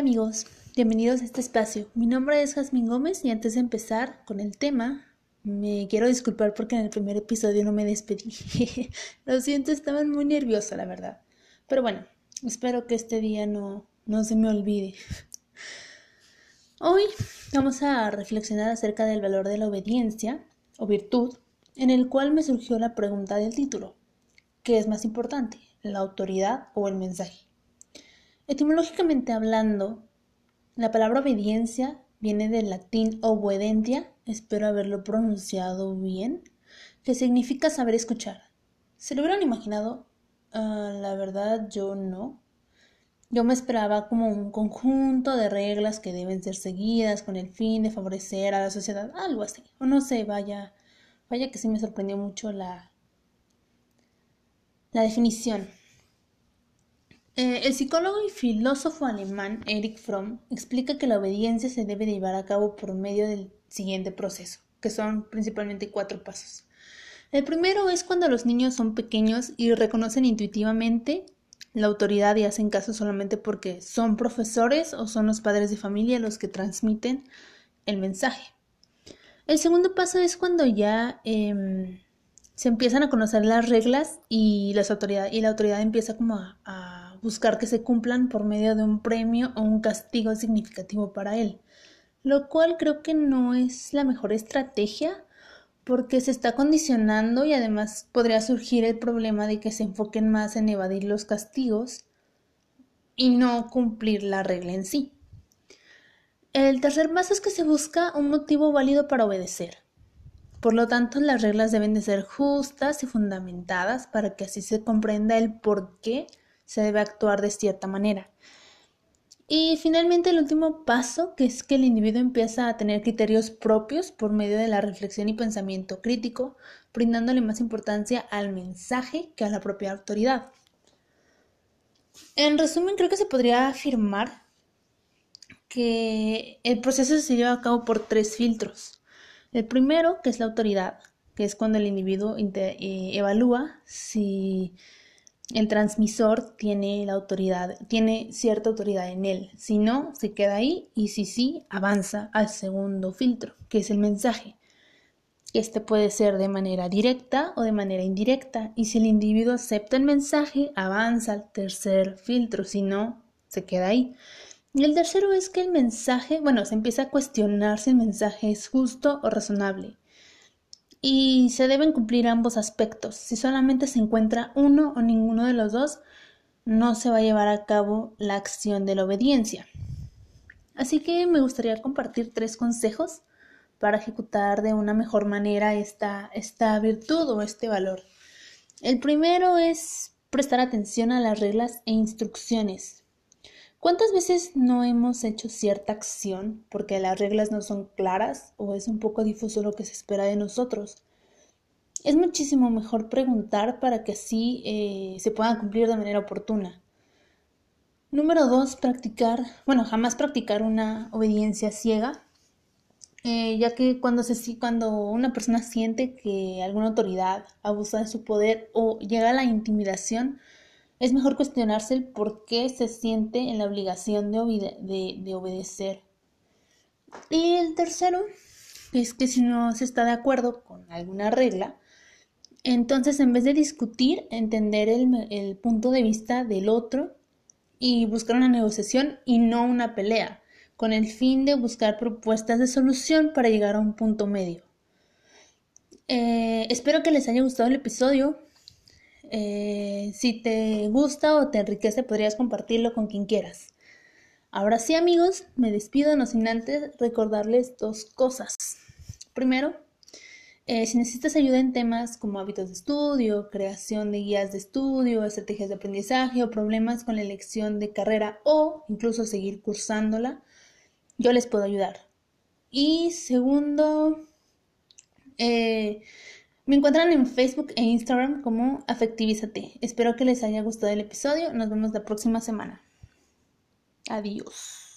amigos, bienvenidos a este espacio. Mi nombre es Jasmine Gómez y antes de empezar con el tema, me quiero disculpar porque en el primer episodio no me despedí. Lo siento, estaba muy nerviosa, la verdad. Pero bueno, espero que este día no, no se me olvide. Hoy vamos a reflexionar acerca del valor de la obediencia o virtud, en el cual me surgió la pregunta del título. ¿Qué es más importante, la autoridad o el mensaje? Etimológicamente hablando, la palabra obediencia viene del latín obedentia, espero haberlo pronunciado bien, que significa saber escuchar. ¿Se lo hubieran imaginado? Ah, la verdad yo no. Yo me esperaba como un conjunto de reglas que deben ser seguidas con el fin de favorecer a la sociedad, algo así. O no sé, vaya, vaya que sí me sorprendió mucho la, la definición. Eh, el psicólogo y filósofo alemán Erich Fromm explica que la obediencia se debe llevar a cabo por medio del siguiente proceso, que son principalmente cuatro pasos. El primero es cuando los niños son pequeños y reconocen intuitivamente la autoridad y hacen caso solamente porque son profesores o son los padres de familia los que transmiten el mensaje. El segundo paso es cuando ya em, se empiezan a conocer las reglas y, las y la autoridad empieza como a buscar que se cumplan por medio de un premio o un castigo significativo para él, lo cual creo que no es la mejor estrategia porque se está condicionando y además podría surgir el problema de que se enfoquen más en evadir los castigos y no cumplir la regla en sí. El tercer paso es que se busca un motivo válido para obedecer. Por lo tanto, las reglas deben de ser justas y fundamentadas para que así se comprenda el por qué se debe actuar de cierta manera. Y finalmente el último paso, que es que el individuo empieza a tener criterios propios por medio de la reflexión y pensamiento crítico, brindándole más importancia al mensaje que a la propia autoridad. En resumen, creo que se podría afirmar que el proceso se lleva a cabo por tres filtros. El primero, que es la autoridad, que es cuando el individuo eh, evalúa si el transmisor tiene la autoridad, tiene cierta autoridad en él. Si no, se queda ahí y si sí, avanza al segundo filtro, que es el mensaje. Este puede ser de manera directa o de manera indirecta y si el individuo acepta el mensaje, avanza al tercer filtro, si no, se queda ahí. Y el tercero es que el mensaje, bueno, se empieza a cuestionar si el mensaje es justo o razonable y se deben cumplir ambos aspectos. Si solamente se encuentra uno o ninguno de los dos, no se va a llevar a cabo la acción de la obediencia. Así que me gustaría compartir tres consejos para ejecutar de una mejor manera esta, esta virtud o este valor. El primero es prestar atención a las reglas e instrucciones. ¿Cuántas veces no hemos hecho cierta acción porque las reglas no son claras o es un poco difuso lo que se espera de nosotros? Es muchísimo mejor preguntar para que así eh, se puedan cumplir de manera oportuna. Número dos, practicar, bueno, jamás practicar una obediencia ciega, eh, ya que cuando, se, cuando una persona siente que alguna autoridad abusa de su poder o llega a la intimidación, es mejor cuestionarse el por qué se siente en la obligación de, obedecer. Y el tercero es que si no se está de acuerdo con alguna regla, entonces en vez de discutir, entender el, el punto de vista del otro y buscar una negociación y no una pelea, con el fin de buscar propuestas de solución para llegar a un punto medio. Eh, espero que les haya gustado el episodio. Eh, si te gusta o te enriquece, podrías compartirlo con quien quieras. Ahora sí, amigos, me despido, no sin antes recordarles dos cosas. Primero, eh, si necesitas ayuda en temas como hábitos de estudio, creación de guías de estudio, estrategias de aprendizaje o problemas con la elección de carrera o incluso seguir cursándola, yo les puedo ayudar. Y segundo, eh, me encuentran en Facebook e Instagram como Afectivízate. Espero que les haya gustado el episodio. Nos vemos la próxima semana. Adiós.